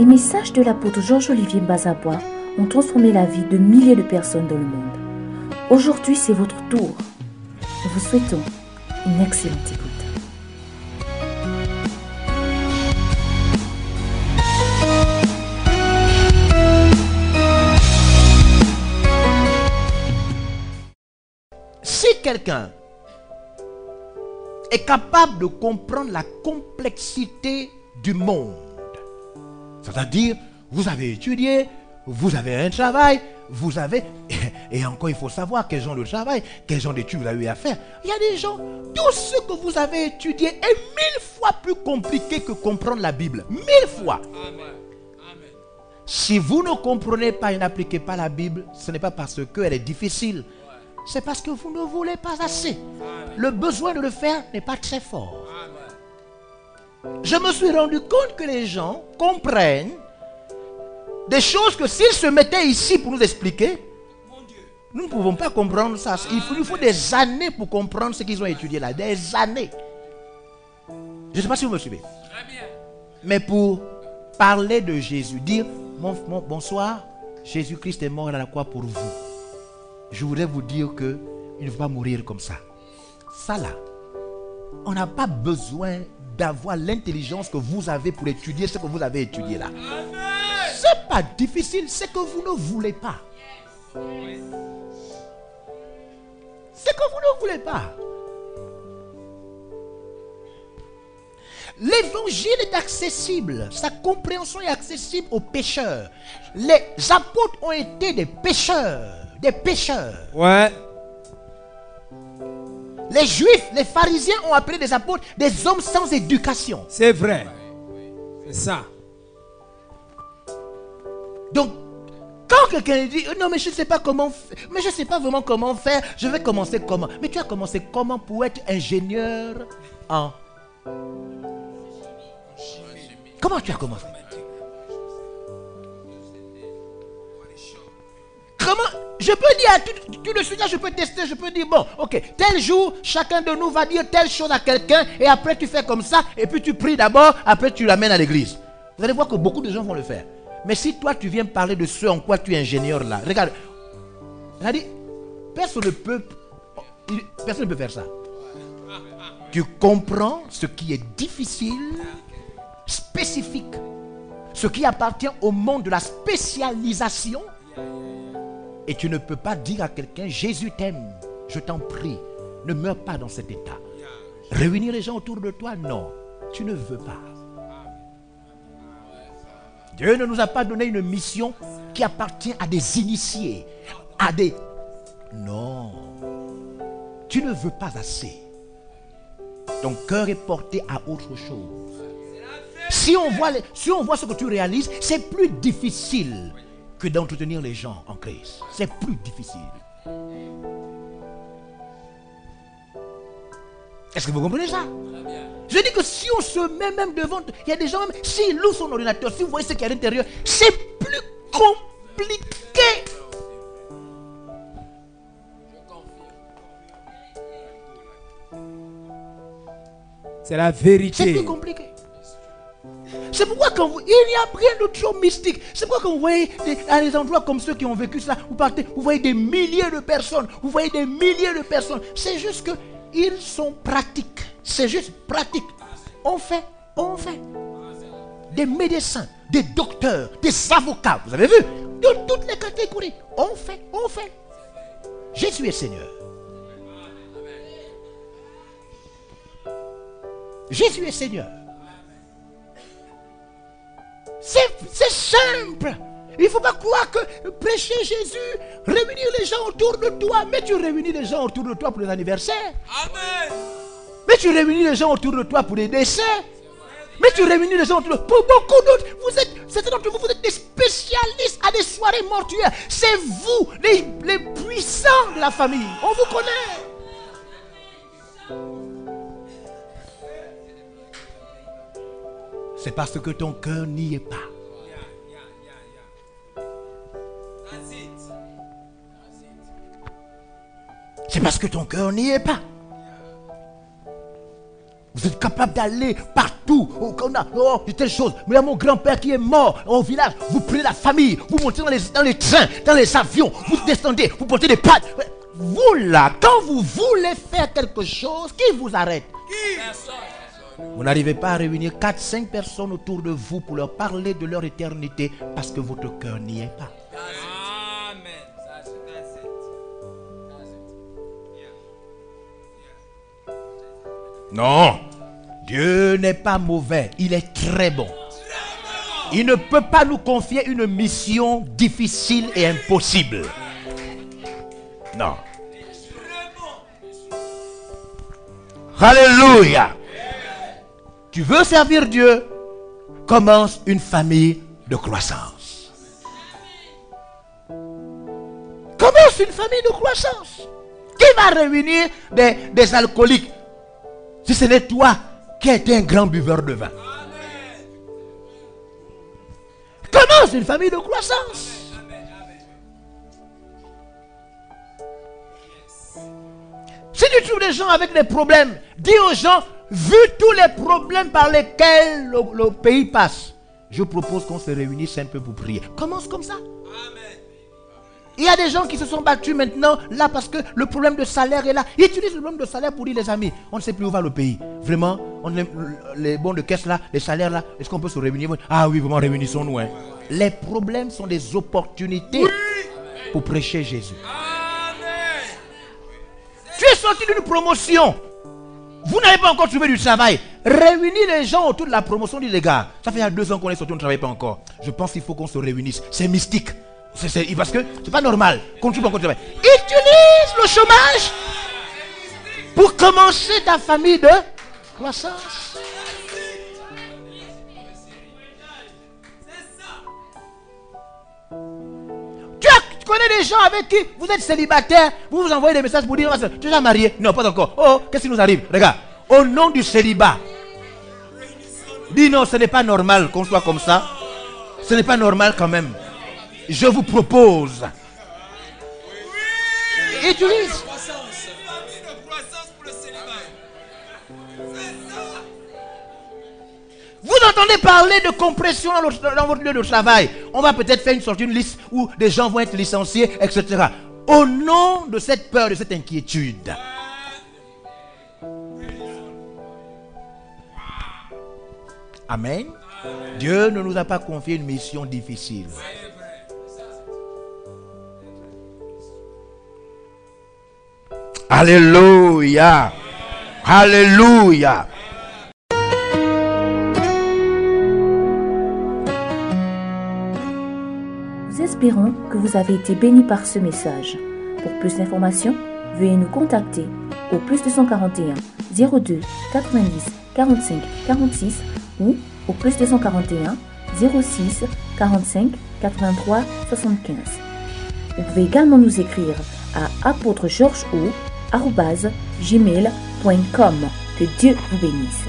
Les messages de l'apôtre Georges-Olivier Bazabois ont transformé la vie de milliers de personnes dans le monde. Aujourd'hui, c'est votre tour. Nous vous souhaitons une excellente écoute. Si quelqu'un est capable de comprendre la complexité du monde, c'est-à-dire, vous avez étudié, vous avez un travail, vous avez... Et encore, il faut savoir quel genre de travail, quel genre d'études vous avez eu à faire. Il y a des gens, tout ce que vous avez étudié est mille fois plus compliqué que comprendre la Bible. Mille fois. Si vous ne comprenez pas et n'appliquez pas la Bible, ce n'est pas parce qu'elle est difficile. C'est parce que vous ne voulez pas assez. Le besoin de le faire n'est pas très fort. Je me suis rendu compte que les gens comprennent des choses que s'ils se mettaient ici pour nous expliquer, nous ne pouvons pas comprendre ça. Il faut, il faut des années pour comprendre ce qu'ils ont étudié là. Des années. Je ne sais pas si vous me suivez. Mais pour parler de Jésus, dire bonsoir, Jésus-Christ est mort à la croix pour vous. Je voudrais vous dire que il ne faut pas mourir comme ça. Ça là, on n'a pas besoin d'avoir l'intelligence que vous avez pour étudier ce que vous avez étudié là. C'est pas difficile, c'est que vous ne voulez pas. C'est que vous ne voulez pas. L'évangile est accessible, sa compréhension est accessible aux pécheurs. Les apôtres ont été des pécheurs, des pécheurs. Ouais. Les juifs, les pharisiens ont appelé des apôtres des hommes sans éducation. C'est vrai. C'est ça. Donc, quand quelqu'un dit non mais je ne sais pas comment, mais je ne sais pas vraiment comment faire, je vais commencer comment? Mais tu as commencé comment pour être ingénieur en Comment tu as commencé? Comment Je peux dire, tout, tout suite là, je peux tester, je peux dire, bon, ok, tel jour, chacun de nous va dire telle chose à quelqu'un, et après tu fais comme ça, et puis tu pries d'abord, après tu l'amènes à l'église. Vous allez voir que beaucoup de gens vont le faire. Mais si toi tu viens parler de ce en quoi tu es ingénieur là, regarde, dit, personne ne peut, personne ne peut faire ça. Tu comprends ce qui est difficile, spécifique, ce qui appartient au monde de la spécialisation? Et tu ne peux pas dire à quelqu'un, Jésus t'aime, je t'en prie, ne meurs pas dans cet état. Réunir les gens autour de toi, non, tu ne veux pas. Dieu ne nous a pas donné une mission qui appartient à des initiés, à des... Non, tu ne veux pas assez. Ton cœur est porté à autre chose. Si on voit, si on voit ce que tu réalises, c'est plus difficile que d'entretenir les gens en Christ. C'est plus difficile. Est-ce que vous comprenez ça? Je dis que si on se met même devant, il y a des gens même, s'ils louent son ordinateur, si vous voyez ce qu'il y a à l'intérieur, c'est plus compliqué. C'est la C'est vérité. plus compliqué. C'est pourquoi quand vous, il n'y a rien de trop mystique. C'est pourquoi quand vous voyez des- à des endroits comme ceux qui ont vécu cela, vous partez, vous voyez des milliers de personnes, vous voyez des milliers de personnes. C'est juste que ils sont pratiques. C'est juste pratique. On fait, on fait. Des médecins, des docteurs, des avocats, vous avez vu? De toutes les catégories. On fait, on fait. Jésus est Seigneur. Jésus est Seigneur. Simple. Il ne faut pas croire que prêcher Jésus, réunir les gens autour de toi, mais tu réunis les gens autour de toi pour les anniversaires. Mais tu réunis les gens autour de toi pour les décès. Mais tu réunis les gens autour de Pour beaucoup d'autres, vous êtes, certains d'entre vous, vous êtes des spécialistes à des soirées mortuaires. C'est vous, les, les puissants de la famille. On vous connaît. C'est parce que ton cœur n'y est pas. C'est parce que ton cœur n'y est pas. Vous êtes capable d'aller partout. Oh, on a, oh, telle chose. Mais a mon grand-père qui est mort au village. Vous prenez la famille. Vous montez dans les, dans les trains, dans les avions. Vous descendez. Vous portez des pattes. Vous là, quand vous voulez faire quelque chose, qui vous arrête? Vous n'arrivez pas à réunir 4-5 personnes autour de vous pour leur parler de leur éternité parce que votre cœur n'y est pas. Non. Dieu n'est pas mauvais, il est très bon. Il ne peut pas nous confier une mission difficile et impossible. Non. Alléluia. Tu veux servir Dieu? Commence une famille de croissance. Commence une famille de croissance. Qui va réunir des, des alcooliques? Si ce n'est toi qui as été un grand buveur de vin. Commence une famille de croissance. Si tu trouves des gens avec des problèmes, dis aux gens, vu tous les problèmes par lesquels le, pays passe, je propose qu'on se réunisse un peu pour prier. Commence comme ça. Il y a des gens qui se sont battus maintenant là parce que le problème de salaire est là. Ils utilisent le problème de salaire pour dire les amis, on ne sait plus où va le pays. Vraiment, on, les bons de caisse là, les salaires là, est-ce qu'on peut se réunir? Ah oui, vraiment, réunissons-nous. Hein. Les problèmes sont des opportunités pour prêcher Jésus. Tu es sorti d'une promotion. Vous n'avez pas encore trouvé du travail. Réunis les gens autour de la promotion, dit les gars. Ça fait deux ans qu'on est sorti, on ne travaille pas encore. Je pense qu'il faut qu'on se réunisse. C'est mystique. Parce que c'est pas normal. Utilise le chômage pour commencer ta famille de croissance. Tu, connais des gens avec qui vous êtes célibataire, vous vous envoyez des messages pour dire Tu es déjà marié Non, pas encore. Oh, qu'est-ce qui nous arrive? Regarde, au nom du célibat, dis non, ce n'est pas normal qu'on soit comme ça. Ce n'est pas normal quand même je vous propose. Utilise. Vous entendez parler de compression dans, votre lieu de travail. On va peut-être faire une sorte d'une liste où des gens vont être licenciés, etc. Au nom de cette peur, de cette inquiétude. Amen. Dieu ne nous a pas confié une mission difficile. Alléluia. Alléluia. Nous espérons que vous avez été bénis par ce message. Pour plus d'informations, veuillez nous contacter au plus 241 02 90 45 46 ou au plus 241 06 45 83 75. Vous pouvez également nous écrire à apôtre Georges gmail.com. Que Dieu vous bénisse.